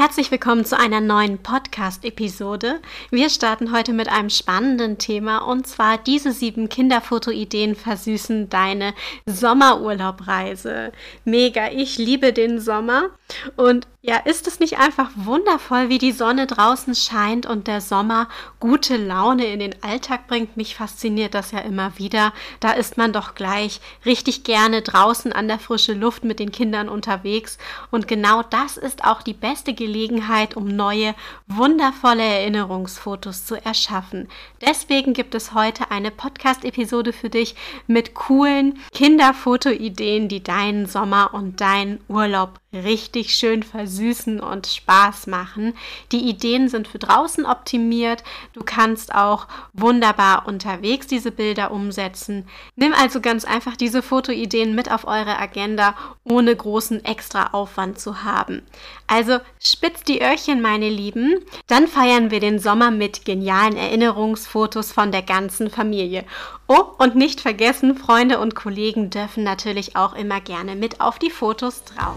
Herzlich willkommen zu einer neuen Podcast-Episode. Wir starten heute mit einem spannenden Thema und zwar diese sieben Kinderfotoideen versüßen deine Sommerurlaubreise. Mega, ich liebe den Sommer und ja, ist es nicht einfach wundervoll, wie die Sonne draußen scheint und der Sommer gute Laune in den Alltag bringt? Mich fasziniert das ja immer wieder. Da ist man doch gleich richtig gerne draußen an der frischen Luft mit den Kindern unterwegs. Und genau das ist auch die beste Gelegenheit, um neue, wundervolle Erinnerungsfotos zu erschaffen. Deswegen gibt es heute eine Podcast-Episode für dich mit coolen Kinderfotoideen, die deinen Sommer und deinen Urlaub richtig schön versüßen und Spaß machen. Die Ideen sind für draußen optimiert. Du kannst auch wunderbar unterwegs diese Bilder umsetzen. Nimm also ganz einfach diese Fotoideen mit auf eure Agenda, ohne großen extra Aufwand zu haben. Also spitzt die Öhrchen, meine Lieben. Dann feiern wir den Sommer mit genialen Erinnerungsfotos von der ganzen Familie. Oh, und nicht vergessen, Freunde und Kollegen dürfen natürlich auch immer gerne mit auf die Fotos drauf.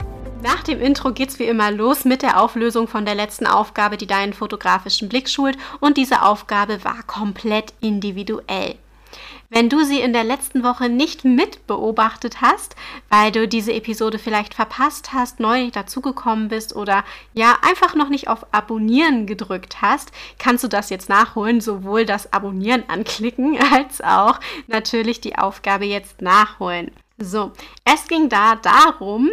Nach dem Intro geht's wie immer los mit der Auflösung von der letzten Aufgabe, die deinen fotografischen Blick schult. Und diese Aufgabe war komplett individuell. Wenn du sie in der letzten Woche nicht mit beobachtet hast, weil du diese Episode vielleicht verpasst hast, neu dazugekommen bist oder ja einfach noch nicht auf Abonnieren gedrückt hast, kannst du das jetzt nachholen, sowohl das Abonnieren anklicken als auch natürlich die Aufgabe jetzt nachholen. So, es ging da darum,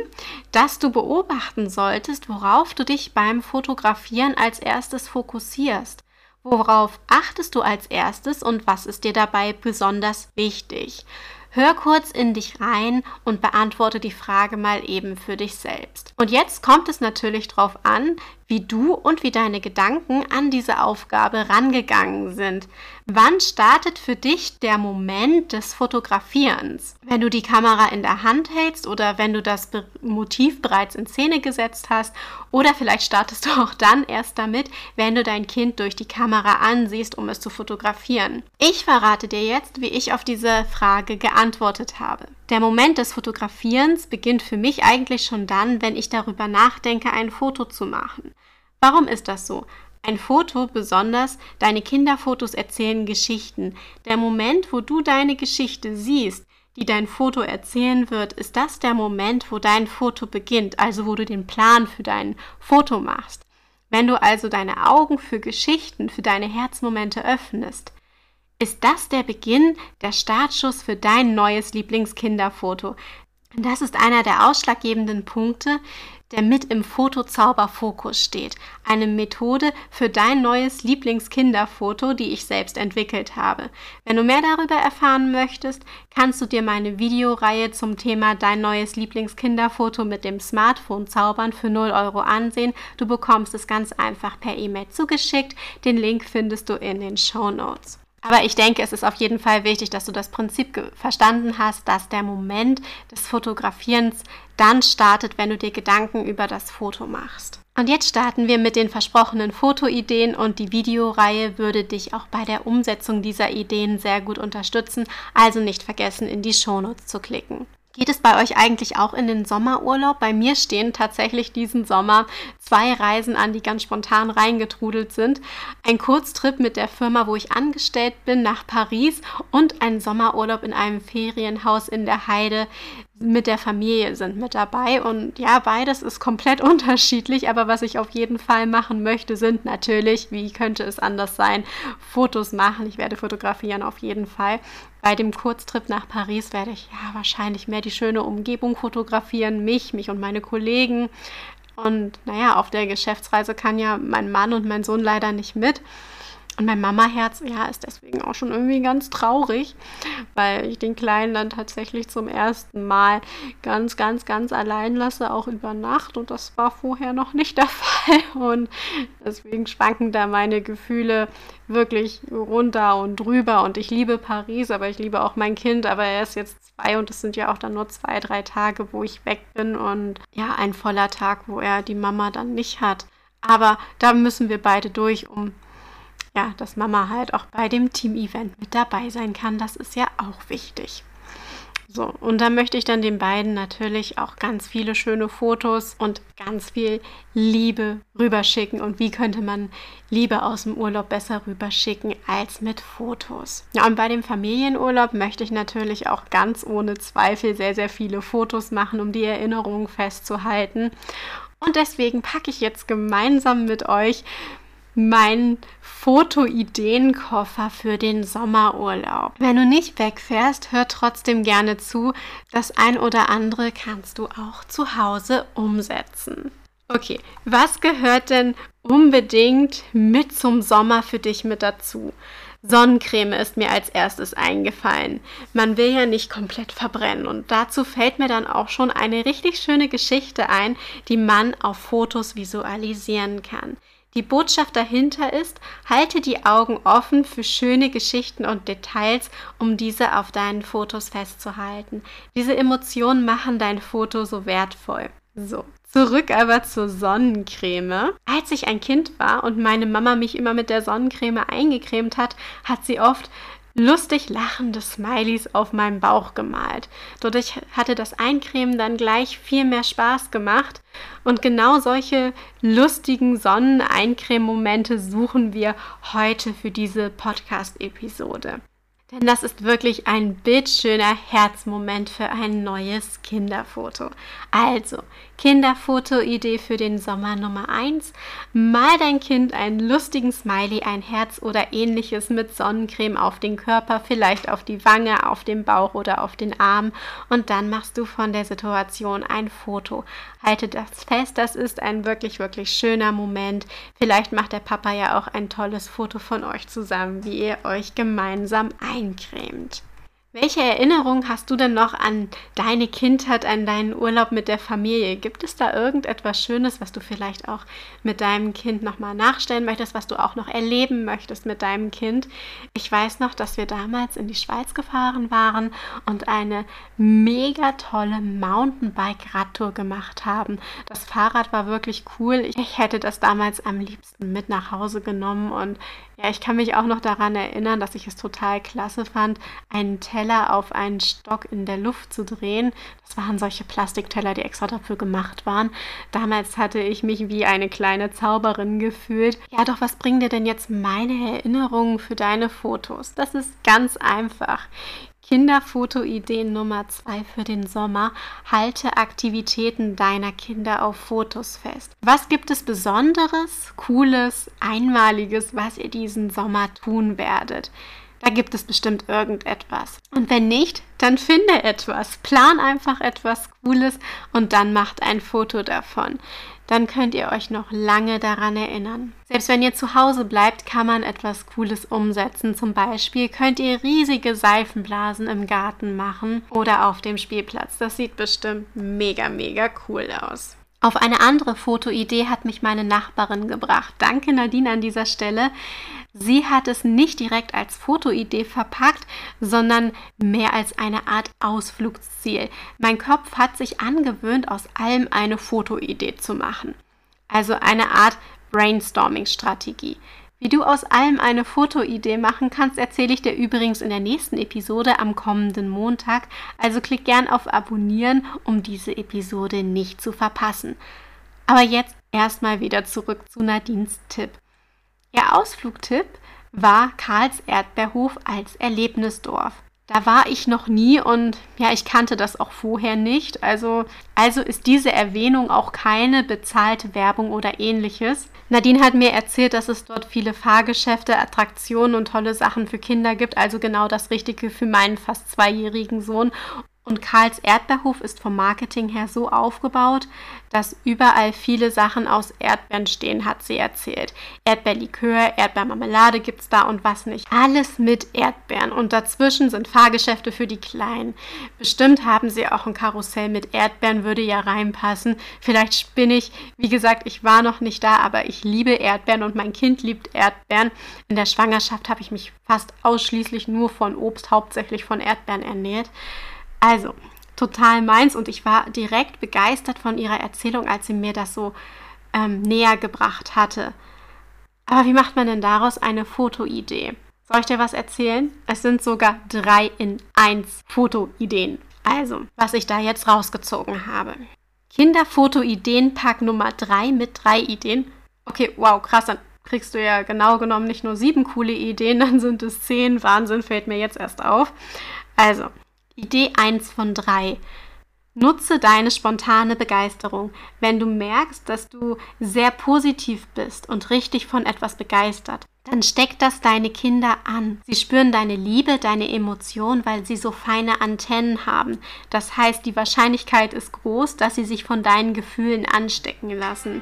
dass du beobachten solltest, worauf du dich beim Fotografieren als erstes fokussierst. Worauf achtest du als erstes und was ist dir dabei besonders wichtig? Hör kurz in dich rein und beantworte die Frage mal eben für dich selbst. Und jetzt kommt es natürlich darauf an, wie du und wie deine Gedanken an diese Aufgabe rangegangen sind. Wann startet für dich der Moment des Fotografierens? Wenn du die Kamera in der Hand hältst oder wenn du das Motiv bereits in Szene gesetzt hast oder vielleicht startest du auch dann erst damit, wenn du dein Kind durch die Kamera ansiehst, um es zu fotografieren. Ich verrate dir jetzt, wie ich auf diese Frage geantwortet habe. Der Moment des Fotografierens beginnt für mich eigentlich schon dann, wenn ich darüber nachdenke, ein Foto zu machen. Warum ist das so? Ein Foto, besonders deine Kinderfotos erzählen Geschichten. Der Moment, wo du deine Geschichte siehst, die dein Foto erzählen wird, ist das der Moment, wo dein Foto beginnt, also wo du den Plan für dein Foto machst. Wenn du also deine Augen für Geschichten, für deine Herzmomente öffnest, ist das der Beginn, der Startschuss für dein neues Lieblingskinderfoto. Das ist einer der ausschlaggebenden Punkte, der mit im Fotozauberfokus steht. Eine Methode für dein neues Lieblingskinderfoto, die ich selbst entwickelt habe. Wenn du mehr darüber erfahren möchtest, kannst du dir meine Videoreihe zum Thema dein neues Lieblingskinderfoto mit dem Smartphone zaubern für 0 Euro ansehen. Du bekommst es ganz einfach per E-Mail zugeschickt. Den Link findest du in den Show Notes. Aber ich denke, es ist auf jeden Fall wichtig, dass du das Prinzip verstanden hast, dass der Moment des Fotografierens dann startet, wenn du dir Gedanken über das Foto machst. Und jetzt starten wir mit den versprochenen Fotoideen und die Videoreihe würde dich auch bei der Umsetzung dieser Ideen sehr gut unterstützen, also nicht vergessen, in die Shownotes zu klicken. Geht es bei euch eigentlich auch in den Sommerurlaub? Bei mir stehen tatsächlich diesen Sommer zwei Reisen an, die ganz spontan reingetrudelt sind. Ein Kurztrip mit der Firma, wo ich angestellt bin, nach Paris und ein Sommerurlaub in einem Ferienhaus in der Heide mit der Familie sind mit dabei. Und ja, beides ist komplett unterschiedlich, aber was ich auf jeden Fall machen möchte, sind natürlich, wie könnte es anders sein, Fotos machen. Ich werde fotografieren auf jeden Fall. Bei dem Kurztrip nach Paris werde ich ja wahrscheinlich mehr die schöne Umgebung fotografieren, mich, mich und meine Kollegen. Und naja, auf der Geschäftsreise kann ja mein Mann und mein Sohn leider nicht mit. Und mein Mama-Herz, ja, ist deswegen auch schon irgendwie ganz traurig, weil ich den Kleinen dann tatsächlich zum ersten Mal ganz, ganz, ganz allein lasse, auch über Nacht. Und das war vorher noch nicht der Fall. Und deswegen schwanken da meine Gefühle wirklich runter und drüber. Und ich liebe Paris, aber ich liebe auch mein Kind. Aber er ist jetzt zwei und es sind ja auch dann nur zwei, drei Tage, wo ich weg bin. Und ja, ein voller Tag, wo er die Mama dann nicht hat. Aber da müssen wir beide durch, um ja, dass Mama halt auch bei dem Team-Event mit dabei sein kann. Das ist ja auch wichtig. So, und da möchte ich dann den beiden natürlich auch ganz viele schöne Fotos und ganz viel Liebe rüberschicken. Und wie könnte man Liebe aus dem Urlaub besser rüberschicken als mit Fotos? Ja, und bei dem Familienurlaub möchte ich natürlich auch ganz ohne Zweifel sehr, sehr viele Fotos machen, um die Erinnerungen festzuhalten. Und deswegen packe ich jetzt gemeinsam mit euch meinen Fotoideenkoffer für den Sommerurlaub. Wenn du nicht wegfährst, hör trotzdem gerne zu. Das ein oder andere kannst du auch zu Hause umsetzen. Okay, was gehört denn unbedingt mit zum Sommer für dich mit dazu? Sonnencreme ist mir als erstes eingefallen. Man will ja nicht komplett verbrennen und dazu fällt mir dann auch schon eine richtig schöne Geschichte ein, die man auf Fotos visualisieren kann. Die Botschaft dahinter ist, halte die Augen offen für schöne Geschichten und Details, um diese auf deinen Fotos festzuhalten. Diese Emotionen machen dein Foto so wertvoll. So, zurück aber zur Sonnencreme. Als ich ein Kind war und meine Mama mich immer mit der Sonnencreme eingecremt hat, hat sie oft lustig lachende Smileys auf meinem Bauch gemalt. Dadurch hatte das Eincremen dann gleich viel mehr Spaß gemacht. Und genau solche lustigen Sonneneincreme-Momente suchen wir heute für diese Podcast-Episode. Denn das ist wirklich ein bildschöner Herzmoment für ein neues Kinderfoto. Also, Kinderfoto-Idee für den Sommer Nummer 1. Mal dein Kind einen lustigen Smiley, ein Herz oder ähnliches mit Sonnencreme auf den Körper, vielleicht auf die Wange, auf den Bauch oder auf den Arm. Und dann machst du von der Situation ein Foto. Halte das fest, das ist ein wirklich, wirklich schöner Moment. Vielleicht macht der Papa ja auch ein tolles Foto von euch zusammen, wie ihr euch gemeinsam eincremt. Welche Erinnerung hast du denn noch an deine Kindheit, an deinen Urlaub mit der Familie? Gibt es da irgendetwas Schönes, was du vielleicht auch mit deinem Kind nochmal nachstellen möchtest, was du auch noch erleben möchtest mit deinem Kind? Ich weiß noch, dass wir damals in die Schweiz gefahren waren und eine mega tolle Mountainbike-Radtour gemacht haben. Das Fahrrad war wirklich cool. Ich hätte das damals am liebsten mit nach Hause genommen und ja, ich kann mich auch noch daran erinnern, dass ich es total klasse fand, einen Teller auf einen Stock in der Luft zu drehen. Das waren solche Plastikteller, die extra dafür gemacht waren. Damals hatte ich mich wie eine kleine Zauberin gefühlt. Ja, doch was bringen dir denn jetzt meine Erinnerungen für deine Fotos? Das ist ganz einfach. Kinderfotoidee Nummer zwei für den Sommer. Halte Aktivitäten deiner Kinder auf Fotos fest. Was gibt es Besonderes, Cooles, Einmaliges, was ihr diesen Sommer tun werdet? Da gibt es bestimmt irgendetwas. Und wenn nicht, dann finde etwas. Plan einfach etwas Cooles und dann macht ein Foto davon dann könnt ihr euch noch lange daran erinnern. Selbst wenn ihr zu Hause bleibt, kann man etwas Cooles umsetzen. Zum Beispiel könnt ihr riesige Seifenblasen im Garten machen oder auf dem Spielplatz. Das sieht bestimmt mega, mega cool aus. Auf eine andere Fotoidee hat mich meine Nachbarin gebracht. Danke Nadine an dieser Stelle. Sie hat es nicht direkt als Fotoidee verpackt, sondern mehr als eine Art Ausflugsziel. Mein Kopf hat sich angewöhnt, aus allem eine Fotoidee zu machen. Also eine Art Brainstorming-Strategie. Wie du aus allem eine Fotoidee machen kannst, erzähle ich dir übrigens in der nächsten Episode am kommenden Montag. Also klick gern auf Abonnieren, um diese Episode nicht zu verpassen. Aber jetzt erstmal wieder zurück zu Nadines Tipp. Ihr Ausflugtipp war Karls Erdbeerhof als Erlebnisdorf. Da war ich noch nie und ja, ich kannte das auch vorher nicht. Also, also ist diese Erwähnung auch keine bezahlte Werbung oder ähnliches. Nadine hat mir erzählt, dass es dort viele Fahrgeschäfte, Attraktionen und tolle Sachen für Kinder gibt. Also genau das Richtige für meinen fast zweijährigen Sohn. Und Karls Erdbeerhof ist vom Marketing her so aufgebaut, dass überall viele Sachen aus Erdbeeren stehen, hat sie erzählt. Erdbeerlikör, Erdbeermarmelade gibt es da und was nicht. Alles mit Erdbeeren. Und dazwischen sind Fahrgeschäfte für die Kleinen. Bestimmt haben sie auch ein Karussell mit Erdbeeren, würde ja reinpassen. Vielleicht spinne ich. Wie gesagt, ich war noch nicht da, aber ich liebe Erdbeeren und mein Kind liebt Erdbeeren. In der Schwangerschaft habe ich mich fast ausschließlich nur von Obst, hauptsächlich von Erdbeeren ernährt. Also, total meins und ich war direkt begeistert von ihrer Erzählung, als sie mir das so ähm, näher gebracht hatte. Aber wie macht man denn daraus eine Fotoidee? Soll ich dir was erzählen? Es sind sogar drei in eins Fotoideen. Also, was ich da jetzt rausgezogen habe. Kinderfotoideenpack Nummer drei mit drei Ideen. Okay, wow, krass, dann kriegst du ja genau genommen nicht nur sieben coole Ideen, dann sind es zehn. Wahnsinn, fällt mir jetzt erst auf. Also, Idee 1 von 3. Nutze deine spontane Begeisterung. Wenn du merkst, dass du sehr positiv bist und richtig von etwas begeistert, dann steckt das deine Kinder an. Sie spüren deine Liebe, deine Emotion, weil sie so feine Antennen haben. Das heißt, die Wahrscheinlichkeit ist groß, dass sie sich von deinen Gefühlen anstecken lassen.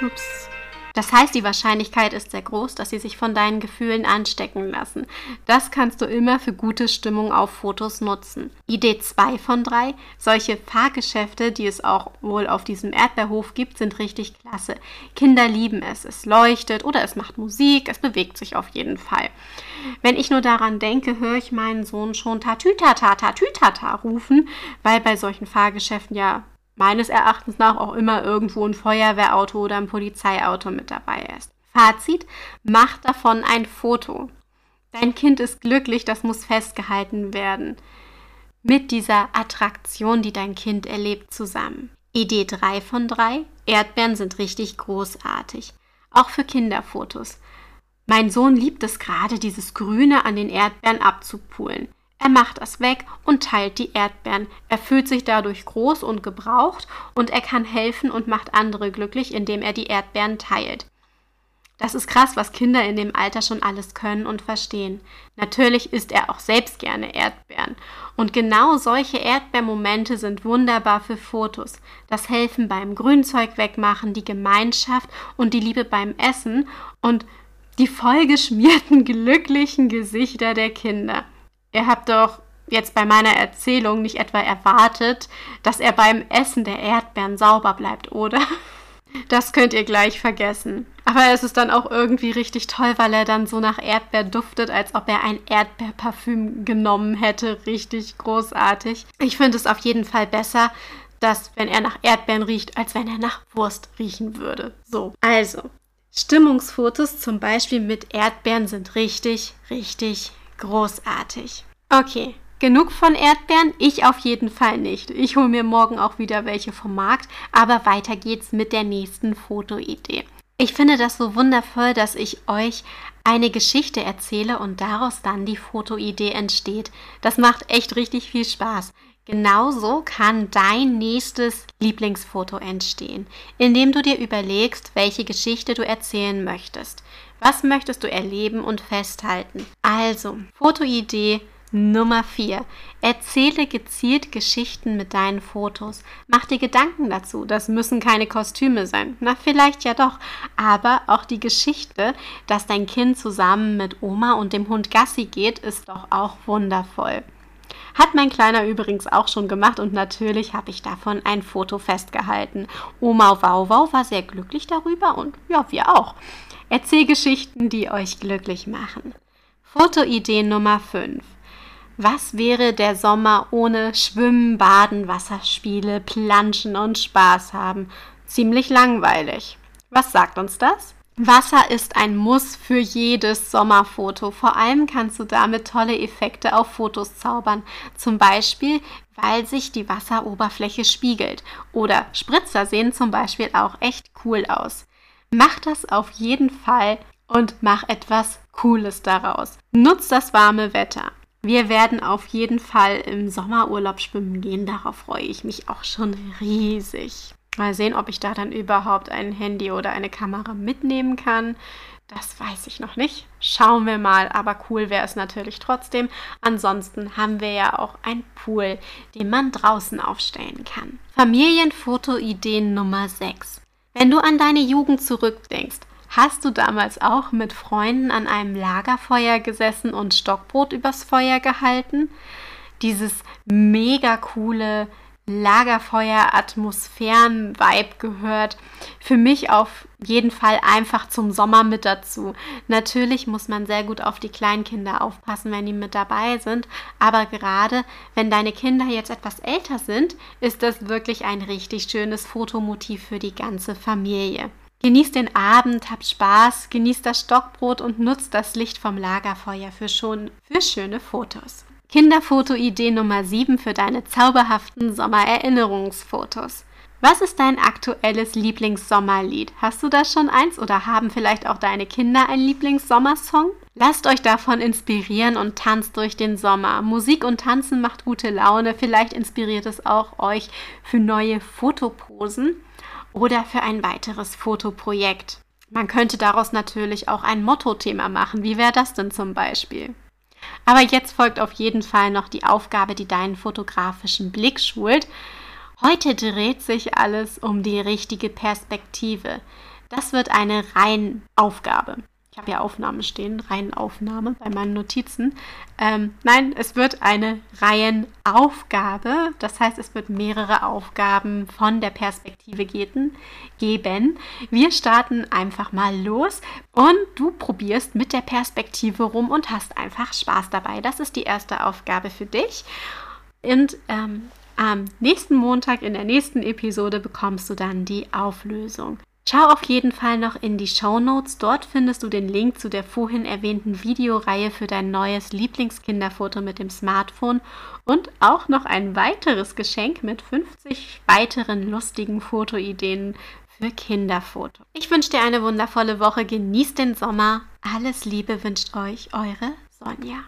Ups. Das heißt, die Wahrscheinlichkeit ist sehr groß, dass sie sich von deinen Gefühlen anstecken lassen. Das kannst du immer für gute Stimmung auf Fotos nutzen. Idee 2 von 3. Solche Fahrgeschäfte, die es auch wohl auf diesem Erdbeerhof gibt, sind richtig klasse. Kinder lieben es. Es leuchtet oder es macht Musik, es bewegt sich auf jeden Fall. Wenn ich nur daran denke, höre ich meinen Sohn schon Tatütata, Tatütata rufen, weil bei solchen Fahrgeschäften ja meines Erachtens nach auch immer irgendwo ein Feuerwehrauto oder ein Polizeiauto mit dabei ist. Fazit, mach davon ein Foto. Dein Kind ist glücklich, das muss festgehalten werden. Mit dieser Attraktion, die dein Kind erlebt, zusammen. Idee 3 von 3. Erdbeeren sind richtig großartig. Auch für Kinderfotos. Mein Sohn liebt es gerade, dieses Grüne an den Erdbeeren abzupulen. Er macht das weg und teilt die Erdbeeren. Er fühlt sich dadurch groß und gebraucht und er kann helfen und macht andere glücklich, indem er die Erdbeeren teilt. Das ist krass, was Kinder in dem Alter schon alles können und verstehen. Natürlich isst er auch selbst gerne Erdbeeren. Und genau solche Erdbeermomente sind wunderbar für Fotos. Das Helfen beim Grünzeug wegmachen, die Gemeinschaft und die Liebe beim Essen und die vollgeschmierten, glücklichen Gesichter der Kinder. Ihr habt doch jetzt bei meiner Erzählung nicht etwa erwartet, dass er beim Essen der Erdbeeren sauber bleibt, oder? Das könnt ihr gleich vergessen. Aber es ist dann auch irgendwie richtig toll, weil er dann so nach Erdbeer duftet, als ob er ein Erdbeerparfüm genommen hätte. Richtig großartig. Ich finde es auf jeden Fall besser, dass wenn er nach Erdbeeren riecht, als wenn er nach Wurst riechen würde. So, also. Stimmungsfotos zum Beispiel mit Erdbeeren sind richtig, richtig Großartig. Okay, genug von Erdbeeren? Ich auf jeden Fall nicht. Ich hole mir morgen auch wieder welche vom Markt, aber weiter geht's mit der nächsten Fotoidee. Ich finde das so wundervoll, dass ich euch eine Geschichte erzähle und daraus dann die Fotoidee entsteht. Das macht echt richtig viel Spaß. Genauso kann dein nächstes Lieblingsfoto entstehen, indem du dir überlegst, welche Geschichte du erzählen möchtest. Was möchtest du erleben und festhalten? Also, Fotoidee Nummer 4. Erzähle gezielt Geschichten mit deinen Fotos. Mach dir Gedanken dazu. Das müssen keine Kostüme sein. Na, vielleicht ja doch. Aber auch die Geschichte, dass dein Kind zusammen mit Oma und dem Hund Gassi geht, ist doch auch wundervoll. Hat mein Kleiner übrigens auch schon gemacht und natürlich habe ich davon ein Foto festgehalten. Oma Wauwau war sehr glücklich darüber und ja, wir auch. Erzählgeschichten, die euch glücklich machen. Fotoidee Nummer 5. Was wäre der Sommer ohne Schwimmen, Baden, Wasserspiele, Planschen und Spaß haben? Ziemlich langweilig. Was sagt uns das? Wasser ist ein Muss für jedes Sommerfoto. Vor allem kannst du damit tolle Effekte auf Fotos zaubern. Zum Beispiel, weil sich die Wasseroberfläche spiegelt. Oder Spritzer sehen zum Beispiel auch echt cool aus. Mach das auf jeden Fall und mach etwas Cooles daraus. Nutz das warme Wetter. Wir werden auf jeden Fall im Sommerurlaub schwimmen gehen. Darauf freue ich mich auch schon riesig. Mal sehen, ob ich da dann überhaupt ein Handy oder eine Kamera mitnehmen kann. Das weiß ich noch nicht. Schauen wir mal, aber cool wäre es natürlich trotzdem. Ansonsten haben wir ja auch ein Pool, den man draußen aufstellen kann. Familienfotoideen Nummer 6. Wenn du an deine Jugend zurückdenkst, hast du damals auch mit Freunden an einem Lagerfeuer gesessen und Stockbrot übers Feuer gehalten? Dieses mega coole Lagerfeuer-Atmosphären-Vibe gehört für mich auf jeden Fall einfach zum Sommer mit dazu. Natürlich muss man sehr gut auf die Kleinkinder aufpassen, wenn die mit dabei sind, aber gerade wenn deine Kinder jetzt etwas älter sind, ist das wirklich ein richtig schönes Fotomotiv für die ganze Familie. Genießt den Abend, habt Spaß, genießt das Stockbrot und nutzt das Licht vom Lagerfeuer für, schon, für schöne Fotos. Kinderfotoidee Nummer 7 für deine zauberhaften Sommererinnerungsfotos. Was ist dein aktuelles Lieblingssommerlied? Hast du da schon eins oder haben vielleicht auch deine Kinder einen Lieblingssommersong? Lasst euch davon inspirieren und tanzt durch den Sommer. Musik und Tanzen macht gute Laune. Vielleicht inspiriert es auch euch für neue Fotoposen oder für ein weiteres Fotoprojekt. Man könnte daraus natürlich auch ein Mottothema machen. Wie wäre das denn zum Beispiel? Aber jetzt folgt auf jeden Fall noch die Aufgabe, die deinen fotografischen Blick schult. Heute dreht sich alles um die richtige Perspektive. Das wird eine Reihenaufgabe ich habe ja Aufnahme stehen, Reihenaufnahme bei meinen Notizen. Ähm, nein, es wird eine Reihenaufgabe. Das heißt, es wird mehrere Aufgaben von der Perspektive geben. Wir starten einfach mal los und du probierst mit der Perspektive rum und hast einfach Spaß dabei. Das ist die erste Aufgabe für dich. Und ähm, am nächsten Montag in der nächsten Episode bekommst du dann die Auflösung. Schau auf jeden Fall noch in die Show Notes. Dort findest du den Link zu der vorhin erwähnten Videoreihe für dein neues Lieblingskinderfoto mit dem Smartphone und auch noch ein weiteres Geschenk mit 50 weiteren lustigen Fotoideen für Kinderfoto. Ich wünsche dir eine wundervolle Woche. Genießt den Sommer. Alles Liebe wünscht euch eure Sonja.